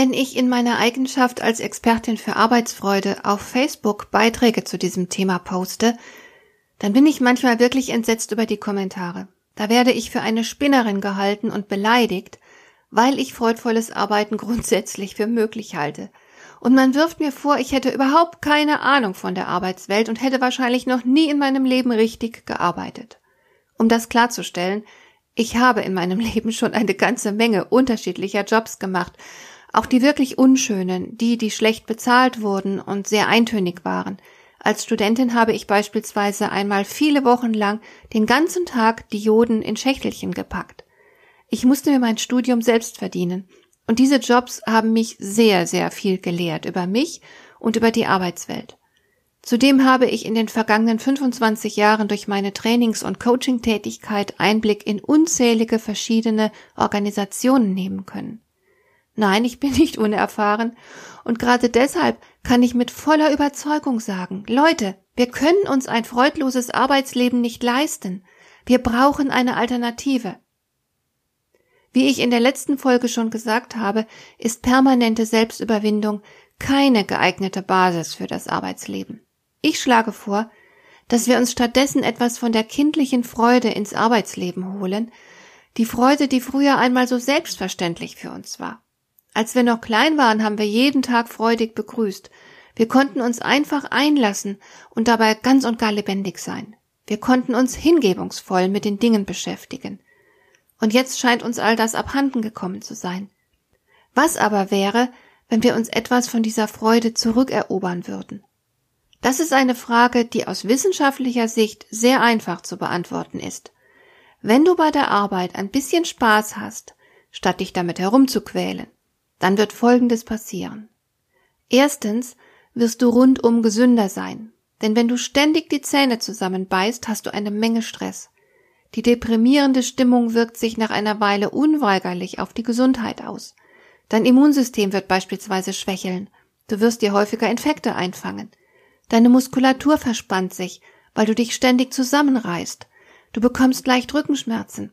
Wenn ich in meiner Eigenschaft als Expertin für Arbeitsfreude auf Facebook Beiträge zu diesem Thema poste, dann bin ich manchmal wirklich entsetzt über die Kommentare. Da werde ich für eine Spinnerin gehalten und beleidigt, weil ich freudvolles Arbeiten grundsätzlich für möglich halte. Und man wirft mir vor, ich hätte überhaupt keine Ahnung von der Arbeitswelt und hätte wahrscheinlich noch nie in meinem Leben richtig gearbeitet. Um das klarzustellen, ich habe in meinem Leben schon eine ganze Menge unterschiedlicher Jobs gemacht auch die wirklich unschönen, die, die schlecht bezahlt wurden und sehr eintönig waren. Als Studentin habe ich beispielsweise einmal viele Wochen lang den ganzen Tag Dioden in Schächtelchen gepackt. Ich musste mir mein Studium selbst verdienen. Und diese Jobs haben mich sehr, sehr viel gelehrt über mich und über die Arbeitswelt. Zudem habe ich in den vergangenen 25 Jahren durch meine Trainings- und Coaching-Tätigkeit Einblick in unzählige verschiedene Organisationen nehmen können. Nein, ich bin nicht unerfahren. Und gerade deshalb kann ich mit voller Überzeugung sagen, Leute, wir können uns ein freudloses Arbeitsleben nicht leisten. Wir brauchen eine Alternative. Wie ich in der letzten Folge schon gesagt habe, ist permanente Selbstüberwindung keine geeignete Basis für das Arbeitsleben. Ich schlage vor, dass wir uns stattdessen etwas von der kindlichen Freude ins Arbeitsleben holen, die Freude, die früher einmal so selbstverständlich für uns war. Als wir noch klein waren, haben wir jeden Tag freudig begrüßt. Wir konnten uns einfach einlassen und dabei ganz und gar lebendig sein. Wir konnten uns hingebungsvoll mit den Dingen beschäftigen. Und jetzt scheint uns all das abhanden gekommen zu sein. Was aber wäre, wenn wir uns etwas von dieser Freude zurückerobern würden? Das ist eine Frage, die aus wissenschaftlicher Sicht sehr einfach zu beantworten ist. Wenn du bei der Arbeit ein bisschen Spaß hast, statt dich damit herumzuquälen, dann wird Folgendes passieren. Erstens wirst du rundum gesünder sein, denn wenn du ständig die Zähne zusammenbeißt, hast du eine Menge Stress. Die deprimierende Stimmung wirkt sich nach einer Weile unweigerlich auf die Gesundheit aus. Dein Immunsystem wird beispielsweise schwächeln. Du wirst dir häufiger Infekte einfangen. Deine Muskulatur verspannt sich, weil du dich ständig zusammenreißt. Du bekommst leicht Rückenschmerzen.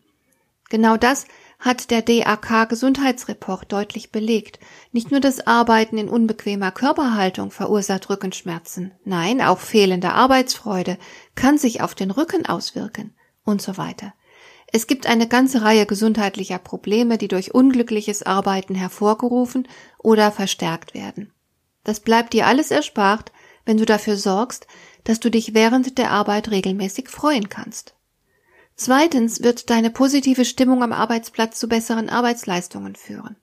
Genau das hat der DAK Gesundheitsreport deutlich belegt. Nicht nur das Arbeiten in unbequemer Körperhaltung verursacht Rückenschmerzen, nein, auch fehlende Arbeitsfreude kann sich auf den Rücken auswirken und so weiter. Es gibt eine ganze Reihe gesundheitlicher Probleme, die durch unglückliches Arbeiten hervorgerufen oder verstärkt werden. Das bleibt dir alles erspart, wenn du dafür sorgst, dass du dich während der Arbeit regelmäßig freuen kannst. Zweitens wird deine positive Stimmung am Arbeitsplatz zu besseren Arbeitsleistungen führen.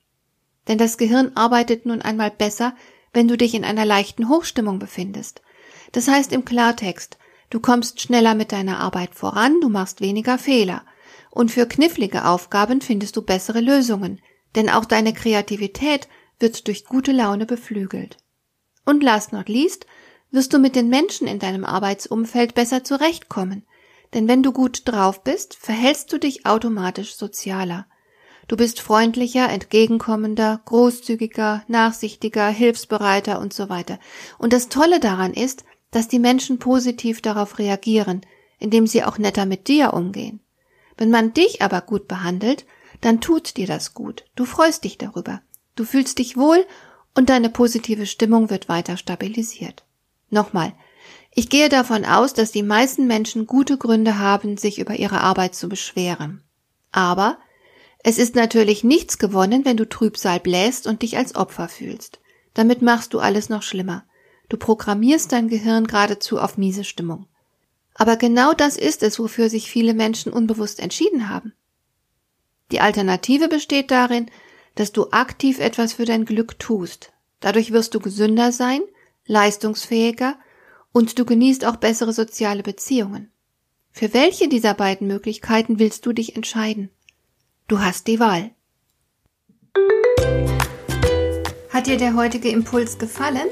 Denn das Gehirn arbeitet nun einmal besser, wenn du dich in einer leichten Hochstimmung befindest. Das heißt im Klartext, du kommst schneller mit deiner Arbeit voran, du machst weniger Fehler. Und für knifflige Aufgaben findest du bessere Lösungen, denn auch deine Kreativität wird durch gute Laune beflügelt. Und last not least, wirst du mit den Menschen in deinem Arbeitsumfeld besser zurechtkommen, denn wenn du gut drauf bist, verhältst du dich automatisch sozialer. Du bist freundlicher, entgegenkommender, großzügiger, nachsichtiger, hilfsbereiter und so weiter. Und das Tolle daran ist, dass die Menschen positiv darauf reagieren, indem sie auch netter mit dir umgehen. Wenn man dich aber gut behandelt, dann tut dir das gut. Du freust dich darüber. Du fühlst dich wohl und deine positive Stimmung wird weiter stabilisiert. Nochmal, ich gehe davon aus, dass die meisten Menschen gute Gründe haben, sich über ihre Arbeit zu beschweren. Aber es ist natürlich nichts gewonnen, wenn du Trübsal bläst und dich als Opfer fühlst. Damit machst du alles noch schlimmer. Du programmierst dein Gehirn geradezu auf miese Stimmung. Aber genau das ist es, wofür sich viele Menschen unbewusst entschieden haben. Die Alternative besteht darin, dass du aktiv etwas für dein Glück tust. Dadurch wirst du gesünder sein, leistungsfähiger und du genießt auch bessere soziale Beziehungen. Für welche dieser beiden Möglichkeiten willst du dich entscheiden? Du hast die Wahl. Hat dir der heutige Impuls gefallen?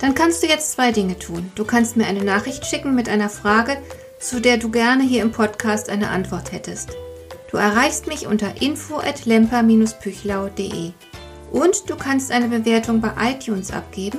Dann kannst du jetzt zwei Dinge tun. Du kannst mir eine Nachricht schicken mit einer Frage, zu der du gerne hier im Podcast eine Antwort hättest. Du erreichst mich unter info@lemper-püchlau.de. Und du kannst eine Bewertung bei iTunes abgeben,